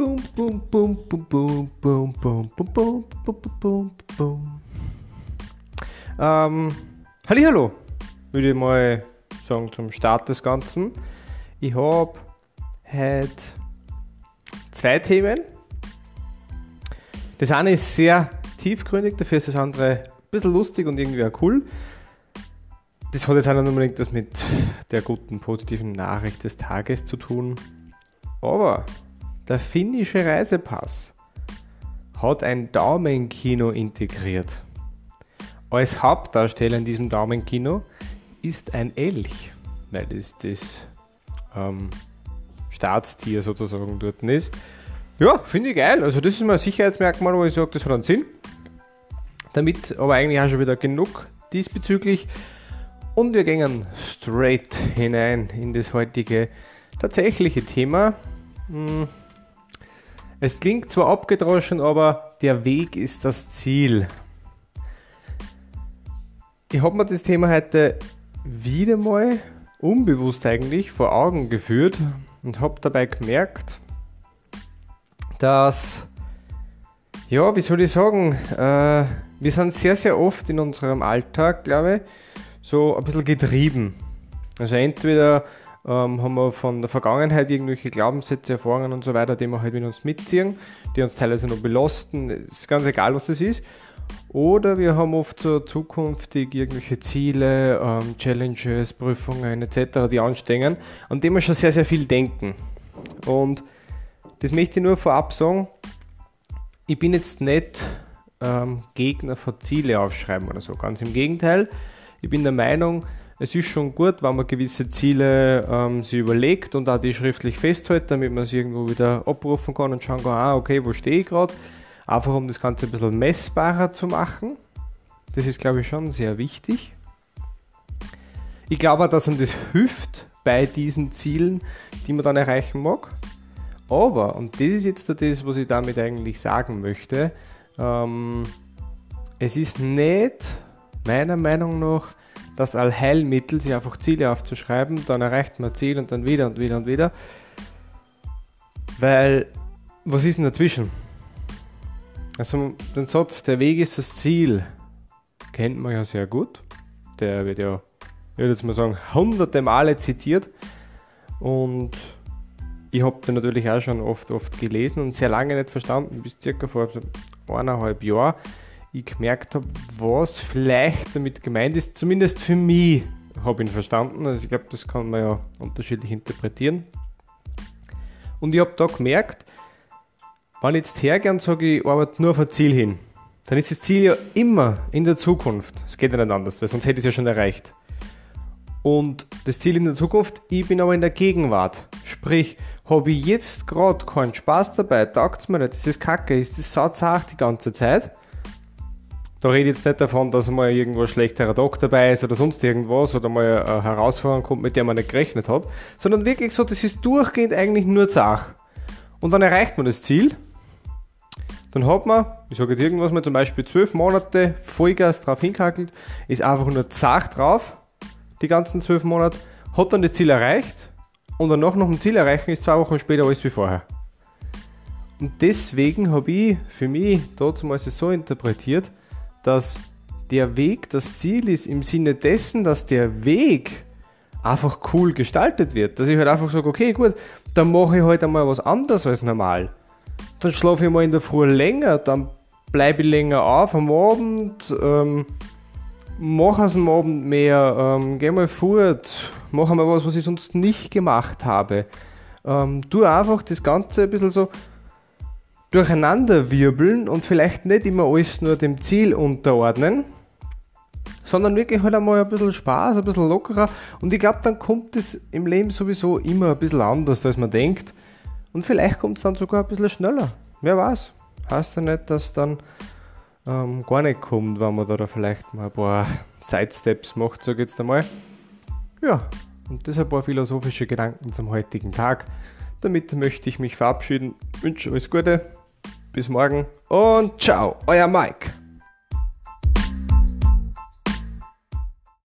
Boom, boom, boom, boom, boom, boom, boom, boom, boom, boom, boom, boom. Ähm, Hallihallo, würde ich mal sagen zum Start des Ganzen. Ich habe heute zwei Themen. Das eine ist sehr tiefgründig, dafür ist das andere ein bisschen lustig und irgendwie auch cool. Das hat jetzt auch nicht unbedingt was mit der guten, positiven Nachricht des Tages zu tun. Aber der finnische Reisepass hat ein Daumenkino integriert. Als Hauptdarsteller in diesem Daumenkino ist ein Elch, weil das das ähm, Staatstier sozusagen dort ist. Ja, finde ich geil. Also das ist mal ein Sicherheitsmerkmal, wo ich sage, das hat einen Sinn. Damit aber eigentlich auch schon wieder genug diesbezüglich. Und wir gehen straight hinein in das heutige tatsächliche Thema. Hm. Es klingt zwar abgedroschen, aber der Weg ist das Ziel. Ich habe mir das Thema heute wieder mal unbewusst eigentlich vor Augen geführt und habe dabei gemerkt, dass, ja, wie soll ich sagen, äh, wir sind sehr, sehr oft in unserem Alltag, glaube ich, so ein bisschen getrieben. Also entweder ähm, haben wir von der Vergangenheit irgendwelche Glaubenssätze, Erfahrungen und so weiter, die wir halt mit uns mitziehen, die uns teilweise noch belasten, ist ganz egal, was das ist. Oder wir haben oft so zukünftig irgendwelche Ziele, ähm, Challenges, Prüfungen etc., die anstehen, an denen wir schon sehr, sehr viel denken. Und das möchte ich nur vorab sagen, ich bin jetzt nicht ähm, Gegner von Ziele aufschreiben oder so, ganz im Gegenteil. Ich bin der Meinung, es ist schon gut, wenn man gewisse Ziele ähm, sich überlegt und auch die schriftlich festhält, damit man sie irgendwo wieder abrufen kann und schauen kann, ah, okay, wo stehe ich gerade. Einfach um das Ganze ein bisschen messbarer zu machen. Das ist, glaube ich, schon sehr wichtig. Ich glaube auch, dass man das hilft bei diesen Zielen, die man dann erreichen mag. Aber, und das ist jetzt das, was ich damit eigentlich sagen möchte, ähm, es ist nicht meiner Meinung nach das Allheilmittel, sich einfach Ziele aufzuschreiben, dann erreicht man Ziel und dann wieder und wieder und wieder. Weil, was ist denn dazwischen? Also, den Satz, der Weg ist das Ziel, kennt man ja sehr gut. Der wird ja, ich würde jetzt mal sagen, hunderte Male zitiert. Und ich habe den natürlich auch schon oft, oft gelesen und sehr lange nicht verstanden, bis circa vor eineinhalb Jahren ich gemerkt habe, was vielleicht damit gemeint ist. Zumindest für mich habe ich ihn verstanden. Also ich glaube, das kann man ja unterschiedlich interpretieren. Und ich habe da gemerkt, wenn ich jetzt hergehe und sage, ich arbeite nur auf ein Ziel hin, dann ist das Ziel ja immer in der Zukunft. Es geht ja nicht anders, weil sonst hätte ich es ja schon erreicht. Und das Ziel in der Zukunft, ich bin aber in der Gegenwart. Sprich, habe ich jetzt gerade keinen Spaß dabei, taugt es mir nicht, das ist kacke, ist das sauzach die ganze Zeit, da rede ich jetzt nicht davon, dass mal irgendwo ein schlechterer Tag dabei ist oder sonst irgendwas oder mal eine Herausforderung kommt, mit der man nicht gerechnet hat, sondern wirklich so, das ist durchgehend eigentlich nur Zach. Und dann erreicht man das Ziel. Dann hat man, ich sage jetzt irgendwas mal, zum Beispiel zwölf Monate Vollgas drauf hinkackelt, ist einfach nur Zach drauf, die ganzen zwölf Monate, hat dann das Ziel erreicht und danach noch ein Ziel erreichen ist zwei Wochen später alles wie vorher. Und deswegen habe ich für mich damals so interpretiert, dass der Weg das Ziel ist im Sinne dessen, dass der Weg einfach cool gestaltet wird. Dass ich halt einfach sage, okay, gut, dann mache ich halt einmal was anderes als normal. Dann schlafe ich mal in der Früh länger, dann bleibe ich länger auf am Abend, ähm, mache aus dem Abend mehr, ähm, gehe mal fort, mache mal was, was ich sonst nicht gemacht habe. Ähm, tu einfach das Ganze ein bisschen so durcheinander wirbeln und vielleicht nicht immer alles nur dem Ziel unterordnen, sondern wirklich halt einmal ein bisschen Spaß, ein bisschen lockerer. Und ich glaube, dann kommt es im Leben sowieso immer ein bisschen anders, als man denkt. Und vielleicht kommt es dann sogar ein bisschen schneller. Wer weiß. Heißt ja nicht, dass dann ähm, gar nicht kommt, wenn man da vielleicht mal ein paar Sidesteps macht, so geht's einmal. Ja, und das ein paar philosophische Gedanken zum heutigen Tag. Damit möchte ich mich verabschieden. Wünsche alles Gute bis morgen und ciao, euer Mike.